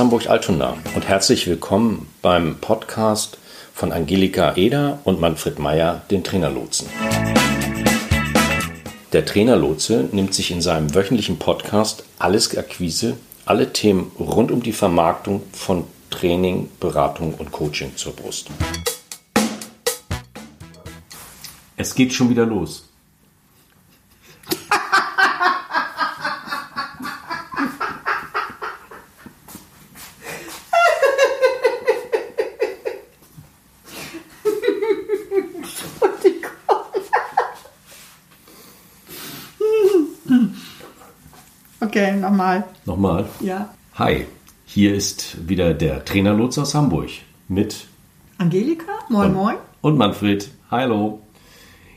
Hamburg-Altona und herzlich willkommen beim Podcast von Angelika Eder und Manfred Meyer, den Trainerlotsen. Der Trainerlotse nimmt sich in seinem wöchentlichen Podcast alles Akquise, alle Themen rund um die Vermarktung von Training, Beratung und Coaching zur Brust. Es geht schon wieder los. Okay, nochmal. Nochmal. Ja. Hi, hier ist wieder der Trainerlotse aus Hamburg mit Angelika, moin und, moin. und Manfred. Hallo.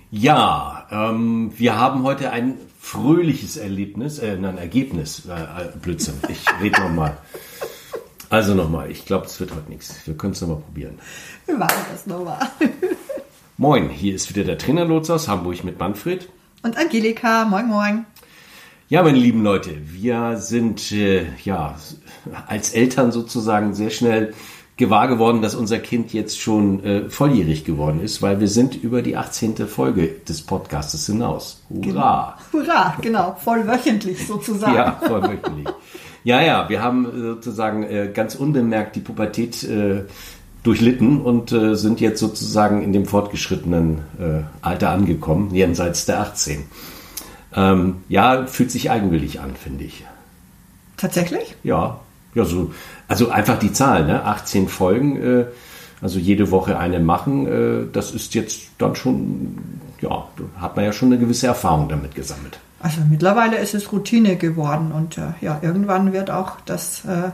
Ja, ähm, wir haben heute ein fröhliches Erlebnis, äh, nein, Ergebnis. Äh, äh, Blödsinn, ich rede nochmal. Also nochmal, ich glaube, es wird heute nichts. Wir können es nochmal probieren. Wir machen das nochmal. Moin, hier ist wieder der Trainerlotse aus Hamburg mit Manfred. Und Angelika, moin moin. Ja, meine lieben Leute, wir sind äh, ja als Eltern sozusagen sehr schnell gewahr geworden, dass unser Kind jetzt schon äh, volljährig geworden ist, weil wir sind über die 18. Folge des Podcastes hinaus. Hurra! Hurra, genau, vollwöchentlich sozusagen. Ja, vollwöchentlich. ja, ja, wir haben äh, sozusagen äh, ganz unbemerkt die Pubertät äh, durchlitten und äh, sind jetzt sozusagen in dem fortgeschrittenen äh, Alter angekommen, jenseits der 18. Ähm, ja, fühlt sich eigenwillig an, finde ich. Tatsächlich? Ja, ja, so, also einfach die Zahl, ne? 18 Folgen, äh, also jede Woche eine machen, äh, das ist jetzt dann schon, ja, hat man ja schon eine gewisse Erfahrung damit gesammelt. Also mittlerweile ist es Routine geworden und äh, ja, irgendwann wird auch das äh,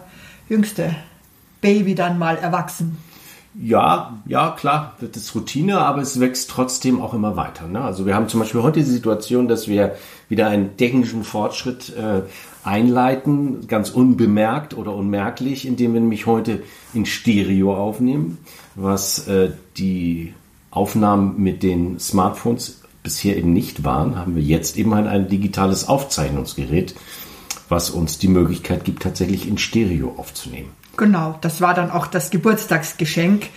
jüngste Baby dann mal erwachsen. Ja, ja, klar, das ist Routine, aber es wächst trotzdem auch immer weiter. Ne? Also wir haben zum Beispiel heute die Situation, dass wir wieder einen technischen Fortschritt äh, einleiten, ganz unbemerkt oder unmerklich, indem wir nämlich heute in Stereo aufnehmen, was äh, die Aufnahmen mit den Smartphones bisher eben nicht waren, haben wir jetzt eben halt ein digitales Aufzeichnungsgerät, was uns die Möglichkeit gibt, tatsächlich in Stereo aufzunehmen. Genau, das war dann auch das Geburtstagsgeschenk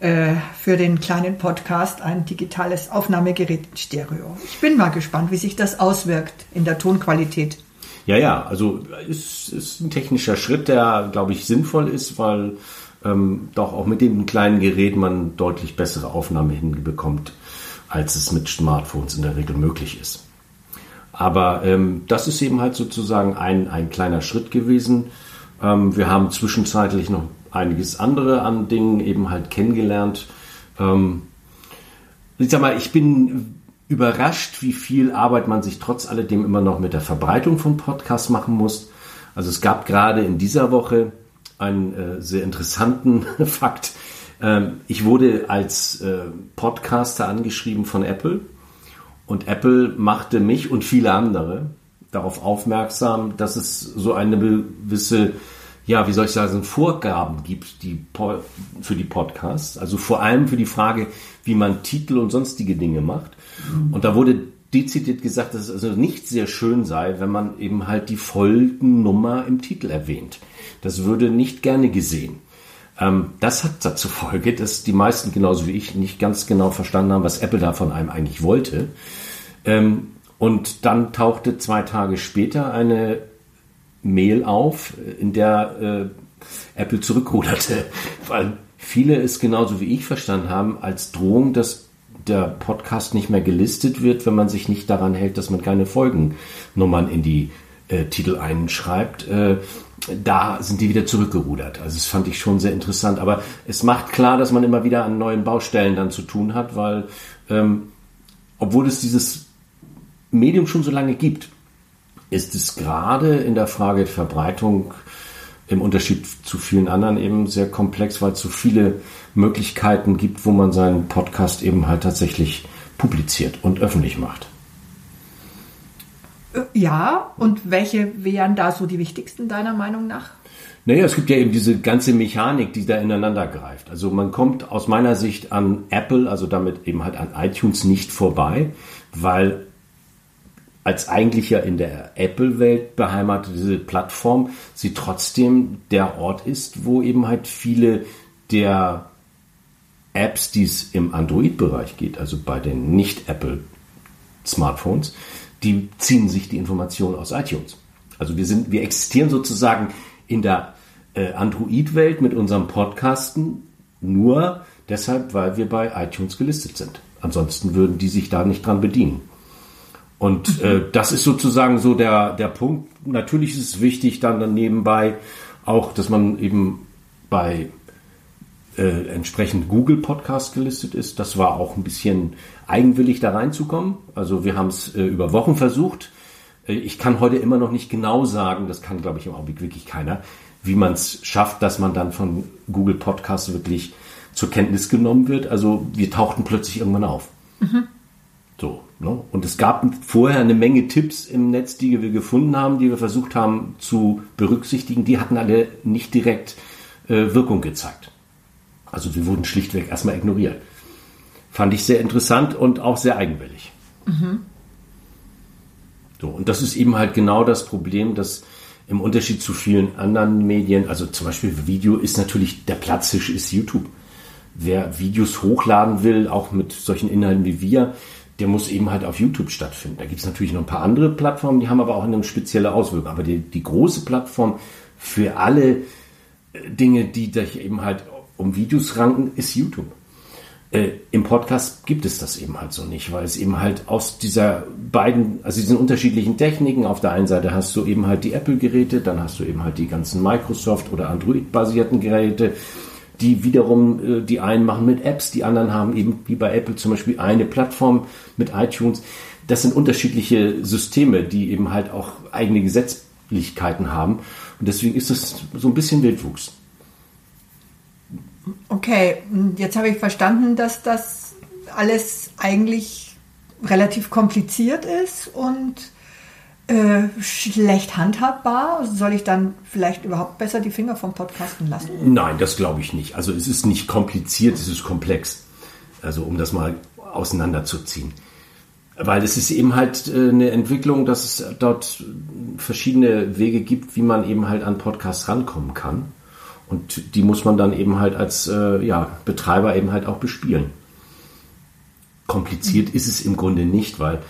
äh, für den kleinen Podcast, ein digitales Aufnahmegerät in Stereo. Ich bin mal gespannt, wie sich das auswirkt in der Tonqualität. Ja, ja, also es ist ein technischer Schritt, der, glaube ich, sinnvoll ist, weil ähm, doch auch mit dem kleinen Gerät man deutlich bessere Aufnahme hinbekommt, als es mit Smartphones in der Regel möglich ist. Aber ähm, das ist eben halt sozusagen ein, ein kleiner Schritt gewesen. Ähm, wir haben zwischenzeitlich noch einiges andere an Dingen eben halt kennengelernt. Ähm, ich sag mal, ich bin überrascht, wie viel Arbeit man sich trotz alledem immer noch mit der Verbreitung von Podcasts machen muss. Also es gab gerade in dieser Woche einen äh, sehr interessanten Fakt. Ähm, ich wurde als äh, Podcaster angeschrieben von Apple und Apple machte mich und viele andere darauf aufmerksam, dass es so eine gewisse, ja, wie soll ich sagen, Vorgaben gibt die, für die Podcasts. Also vor allem für die Frage, wie man Titel und sonstige Dinge macht. Und da wurde dezidiert gesagt, dass es also nicht sehr schön sei, wenn man eben halt die Folgennummer im Titel erwähnt. Das würde nicht gerne gesehen. Ähm, das hat dazu Folge, dass die meisten genauso wie ich nicht ganz genau verstanden haben, was Apple da von einem eigentlich wollte. Ähm, und dann tauchte zwei Tage später eine Mail auf, in der äh, Apple zurückruderte, weil viele es genauso wie ich verstanden haben als Drohung, dass der Podcast nicht mehr gelistet wird, wenn man sich nicht daran hält, dass man keine Folgennummern in die äh, Titel einschreibt. Äh, da sind die wieder zurückgerudert. Also das fand ich schon sehr interessant. Aber es macht klar, dass man immer wieder an neuen Baustellen dann zu tun hat, weil ähm, obwohl es dieses Medium schon so lange gibt, ist es gerade in der Frage der Verbreitung im Unterschied zu vielen anderen eben sehr komplex, weil es so viele Möglichkeiten gibt, wo man seinen Podcast eben halt tatsächlich publiziert und öffentlich macht. Ja, und welche wären da so die wichtigsten deiner Meinung nach? Naja, es gibt ja eben diese ganze Mechanik, die da ineinander greift. Also man kommt aus meiner Sicht an Apple, also damit eben halt an iTunes nicht vorbei, weil als eigentlich ja in der Apple-Welt beheimatete Plattform sie trotzdem der Ort ist, wo eben halt viele der Apps, die es im Android-Bereich geht, also bei den Nicht-Apple-Smartphones, die ziehen sich die Informationen aus iTunes. Also wir sind, wir existieren sozusagen in der äh, Android-Welt mit unserem Podcasten nur deshalb, weil wir bei iTunes gelistet sind. Ansonsten würden die sich da nicht dran bedienen. Und äh, das ist sozusagen so der, der Punkt. Natürlich ist es wichtig dann, dann nebenbei auch, dass man eben bei äh, entsprechend Google Podcast gelistet ist. Das war auch ein bisschen eigenwillig da reinzukommen. Also wir haben es äh, über Wochen versucht. Äh, ich kann heute immer noch nicht genau sagen, das kann glaube ich im Augenblick wirklich keiner, wie man es schafft, dass man dann von Google Podcast wirklich zur Kenntnis genommen wird. Also wir tauchten plötzlich irgendwann auf. Mhm. So, ne? Und es gab vorher eine Menge Tipps im Netz, die wir gefunden haben, die wir versucht haben zu berücksichtigen. Die hatten alle nicht direkt äh, Wirkung gezeigt. Also sie wurden schlichtweg erstmal ignoriert. Fand ich sehr interessant und auch sehr eigenwillig. Mhm. So, und das ist eben halt genau das Problem, dass im Unterschied zu vielen anderen Medien, also zum Beispiel Video ist natürlich der Platzhisch ist YouTube. Wer Videos hochladen will, auch mit solchen Inhalten wie wir, der muss eben halt auf YouTube stattfinden. Da gibt es natürlich noch ein paar andere Plattformen, die haben aber auch eine spezielle Auswirkung. Aber die, die große Plattform für alle äh, Dinge, die sich eben halt um Videos ranken, ist YouTube. Äh, Im Podcast gibt es das eben halt so nicht, weil es eben halt aus dieser beiden, also diesen unterschiedlichen Techniken, auf der einen Seite hast du eben halt die Apple-Geräte, dann hast du eben halt die ganzen Microsoft- oder Android-basierten Geräte, die wiederum, äh, die einen machen mit Apps, die anderen haben eben wie bei Apple zum Beispiel eine Plattform mit iTunes. Das sind unterschiedliche Systeme, die eben halt auch eigene Gesetzlichkeiten haben. Und deswegen ist das so ein bisschen Wildwuchs. Okay, jetzt habe ich verstanden, dass das alles eigentlich relativ kompliziert ist und äh, schlecht handhabbar? Soll ich dann vielleicht überhaupt besser die Finger vom Podcasten lassen? Nein, das glaube ich nicht. Also es ist nicht kompliziert, es ist komplex. Also um das mal auseinanderzuziehen. Weil es ist eben halt äh, eine Entwicklung, dass es dort verschiedene Wege gibt, wie man eben halt an Podcasts rankommen kann. Und die muss man dann eben halt als äh, ja, Betreiber eben halt auch bespielen. Kompliziert mhm. ist es im Grunde nicht, weil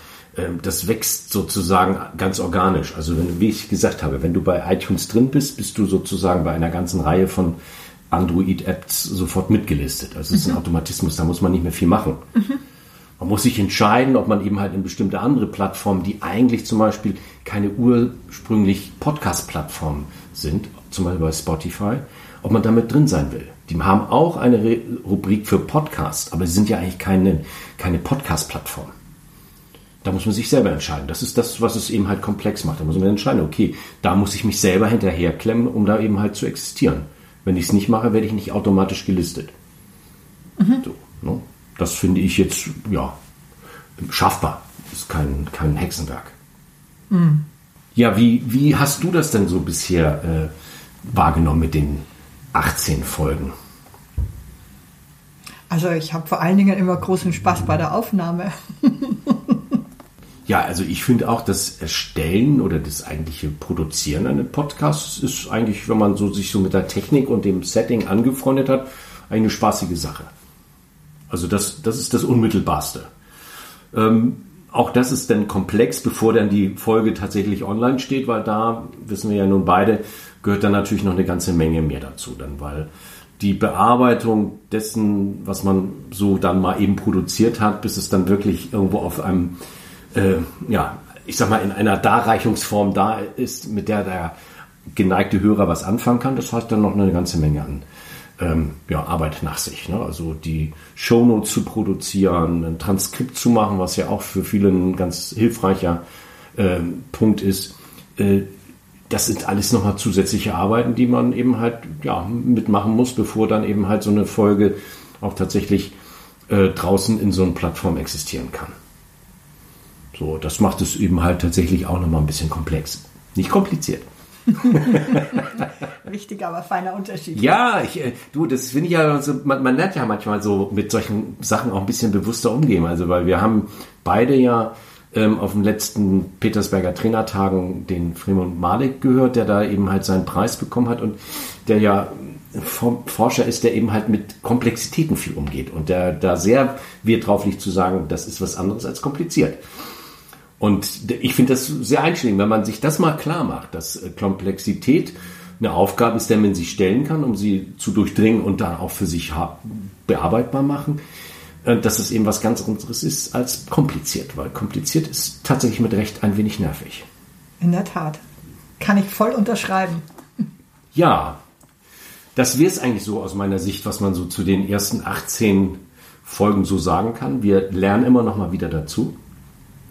das wächst sozusagen ganz organisch. Also wenn, wie ich gesagt habe, wenn du bei iTunes drin bist, bist du sozusagen bei einer ganzen Reihe von Android-Apps sofort mitgelistet. Also es ist ein mhm. Automatismus, da muss man nicht mehr viel machen. Mhm. Man muss sich entscheiden, ob man eben halt in bestimmte andere Plattformen, die eigentlich zum Beispiel keine ursprünglich Podcast-Plattformen sind, zum Beispiel bei Spotify, ob man damit drin sein will. Die haben auch eine Rubrik für Podcast, aber sie sind ja eigentlich keine, keine Podcast-Plattform. Da muss man sich selber entscheiden. Das ist das, was es eben halt komplex macht. Da muss man entscheiden, okay, da muss ich mich selber hinterherklemmen, um da eben halt zu existieren. Wenn ich es nicht mache, werde ich nicht automatisch gelistet. Mhm. So, ne? Das finde ich jetzt, ja, schaffbar. Ist kein, kein Hexenwerk. Mhm. Ja, wie, wie hast du das denn so bisher äh, wahrgenommen mit den 18 Folgen? Also ich habe vor allen Dingen immer großen Spaß bei der Aufnahme. Ja, also ich finde auch, das Erstellen oder das eigentliche Produzieren eines Podcasts ist eigentlich, wenn man so sich so mit der Technik und dem Setting angefreundet hat, eine spaßige Sache. Also das, das ist das Unmittelbarste. Ähm, auch das ist dann komplex, bevor dann die Folge tatsächlich online steht, weil da, wissen wir ja nun beide, gehört dann natürlich noch eine ganze Menge mehr dazu, dann, weil die Bearbeitung dessen, was man so dann mal eben produziert hat, bis es dann wirklich irgendwo auf einem äh, ja, ich sag mal, in einer Darreichungsform da ist, mit der der geneigte Hörer was anfangen kann, das hat dann noch eine ganze Menge an ähm, ja, Arbeit nach sich. Ne? Also die Shownotes zu produzieren, ein Transkript zu machen, was ja auch für viele ein ganz hilfreicher äh, Punkt ist. Äh, das sind alles nochmal zusätzliche Arbeiten, die man eben halt ja, mitmachen muss, bevor dann eben halt so eine Folge auch tatsächlich äh, draußen in so einer Plattform existieren kann. So, das macht es eben halt tatsächlich auch nochmal ein bisschen komplex. Nicht kompliziert. Wichtiger, aber feiner Unterschied. Ja, ich, äh, du, das finde ich ja, so, man, man lernt ja manchmal so mit solchen Sachen auch ein bisschen bewusster umgehen. Also, weil wir haben beide ja ähm, auf den letzten Petersberger Trainertagen den Fremont Malik gehört, der da eben halt seinen Preis bekommen hat und der ja Forscher ist, der eben halt mit Komplexitäten viel umgeht und der da sehr Wert drauf liegt zu sagen, das ist was anderes als kompliziert. Und ich finde das sehr einschlägig, wenn man sich das mal klar macht, dass äh, Komplexität eine Aufgabe ist, der man sich stellen kann, um sie zu durchdringen und dann auch für sich bearbeitbar machen, äh, dass es eben was ganz anderes ist als kompliziert, weil kompliziert ist tatsächlich mit Recht ein wenig nervig. In der Tat. Kann ich voll unterschreiben. Ja, das wäre es eigentlich so aus meiner Sicht, was man so zu den ersten 18 Folgen so sagen kann. Wir lernen immer noch mal wieder dazu.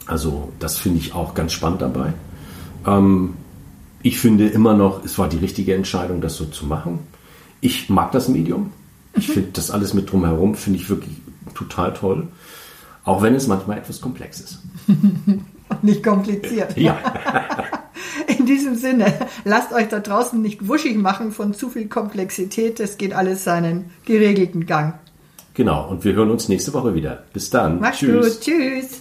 Also das finde ich auch ganz spannend dabei. Ähm, ich finde immer noch, es war die richtige Entscheidung, das so zu machen. Ich mag das Medium. Ich mhm. finde das alles mit drumherum, finde ich wirklich total toll. Auch wenn es manchmal etwas komplex ist. nicht kompliziert. Ja. In diesem Sinne, lasst euch da draußen nicht wuschig machen von zu viel Komplexität. Es geht alles seinen geregelten Gang. Genau, und wir hören uns nächste Woche wieder. Bis dann. Macht's Tschüss. gut. Tschüss.